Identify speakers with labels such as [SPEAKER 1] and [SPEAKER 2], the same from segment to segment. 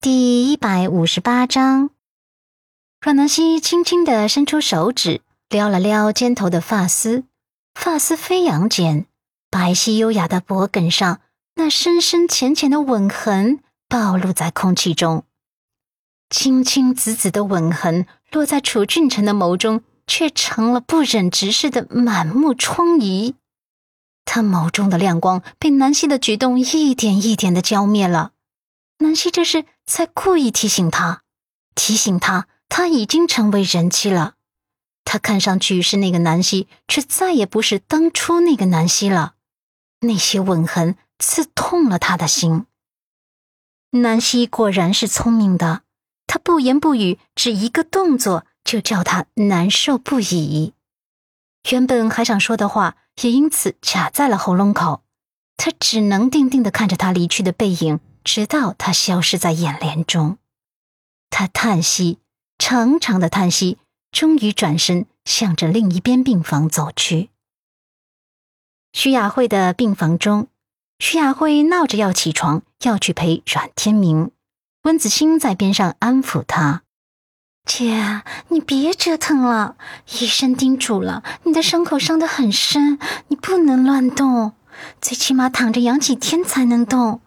[SPEAKER 1] 第一百五十八章，阮南希轻轻的伸出手指，撩了撩肩头的发丝，发丝飞扬间，白皙优雅的脖颈上那深深浅浅的吻痕暴露在空气中。青青紫紫的吻痕落在楚俊辰的眸中，却成了不忍直视的满目疮痍。他眸中的亮光被南希的举动一点一点的浇灭了。南希这是在故意提醒他，提醒他他已经成为人妻了。他看上去是那个南希，却再也不是当初那个南希了。那些吻痕刺痛了他的心。南希果然是聪明的，他不言不语，只一个动作就叫他难受不已。原本还想说的话，也因此卡在了喉咙口。他只能定定的看着他离去的背影。直到他消失在眼帘中，他叹息，长长的叹息，终于转身向着另一边病房走去。徐雅慧的病房中，徐雅慧闹着要起床，要去陪阮天明。温子欣在边上安抚她：“姐，你别折腾了，医生叮嘱了，你的伤口伤得很深，你不能乱动，最起码躺着养几天才能动。”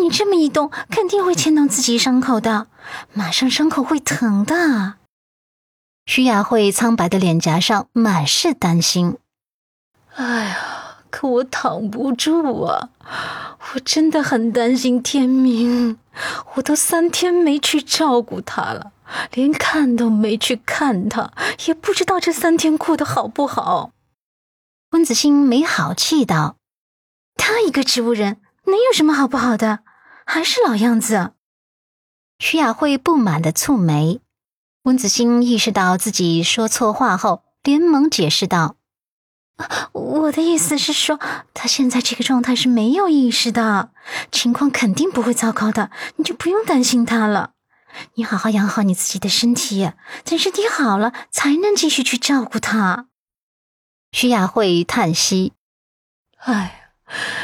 [SPEAKER 1] 你这么一动，肯定会牵动自己伤口的，马上伤口会疼的。徐雅慧苍白的脸颊上满是担心。
[SPEAKER 2] 哎呀，可我躺不住啊！我真的很担心天明，我都三天没去照顾他了，连看都没去看他，也不知道这三天过得好不好。
[SPEAKER 1] 温子欣没好气道：“他一个植物人。”能有什么好不好的？还是老样子。徐雅慧不满的蹙眉。温子欣意识到自己说错话后，连忙解释道：“我的意思是说，他现在这个状态是没有意识的，情况肯定不会糟糕的，你就不用担心他了。你好好养好你自己的身体，等身体好了，才能继续去照顾他。”徐雅慧叹息：“
[SPEAKER 2] 哎。”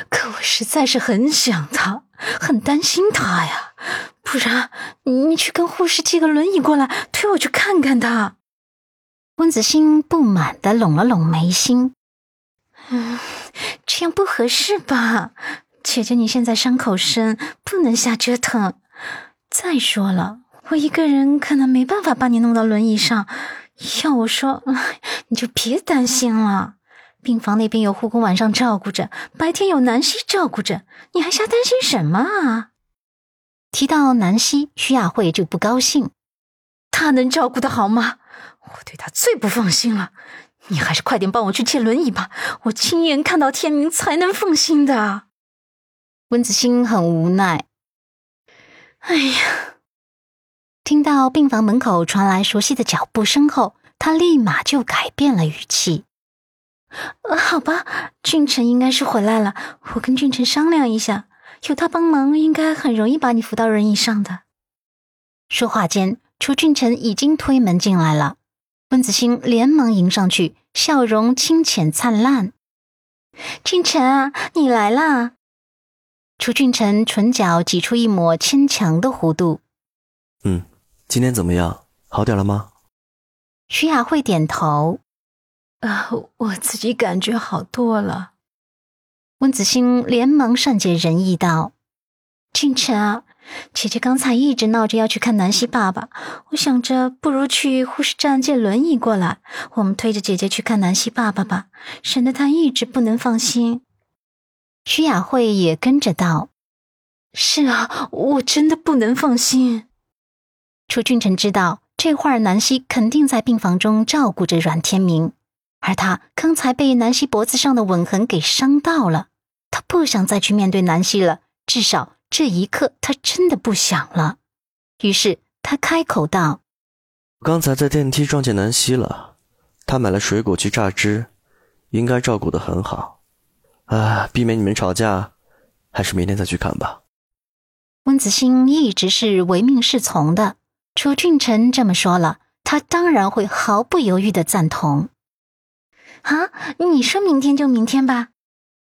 [SPEAKER 2] 可我实在是很想他，很担心他呀。不然，你去跟护士借个轮椅过来，推我去看看他。
[SPEAKER 1] 温子欣不满的拢了拢眉心，嗯，这样不合适吧？姐姐，你现在伤口深，不能瞎折腾。再说了，我一个人可能没办法把你弄到轮椅上。要我说，你就别担心了。病房那边有护工晚上照顾着，白天有南希照顾着，你还瞎担心什么啊？提到南希，徐雅慧就不高兴。
[SPEAKER 2] 她能照顾的好吗？我对她最不放心了。你还是快点帮我去借轮椅吧，我亲眼看到天明才能放心的。
[SPEAKER 1] 温子欣很无奈。哎呀，听到病房门口传来熟悉的脚步声后，他立马就改变了语气。呃，好吧，俊臣应该是回来了。我跟俊臣商量一下，有他帮忙，应该很容易把你扶到轮椅上的。说话间，楚俊臣已经推门进来了。温子欣连忙迎上去，笑容清浅灿烂。俊臣啊，你来啦！楚俊臣唇角挤出一抹牵强的弧度。
[SPEAKER 3] 嗯，今天怎么样？好点了吗？
[SPEAKER 1] 徐雅慧点头。
[SPEAKER 2] 啊，我自己感觉好多了。
[SPEAKER 1] 温子欣连忙善解人意道：“俊辰啊，姐姐刚才一直闹着要去看南希爸爸，我想着不如去护士站借轮椅过来，我们推着姐姐去看南希爸爸吧，省得她一直不能放心。”徐雅慧也跟着道：“
[SPEAKER 2] 是啊，我真的不能放心。”
[SPEAKER 1] 楚俊辰知道这会儿南希肯定在病房中照顾着阮天明。而他刚才被南希脖子上的吻痕给伤到了，他不想再去面对南希了，至少这一刻他真的不想了。于是他开口道：“
[SPEAKER 3] 刚才在电梯撞见南希了，他买了水果去榨汁，应该照顾的很好。啊，避免你们吵架，还是明天再去看吧。”
[SPEAKER 1] 温子欣一直是唯命是从的，楚俊辰这么说了，他当然会毫不犹豫的赞同。啊，你说明天就明天吧。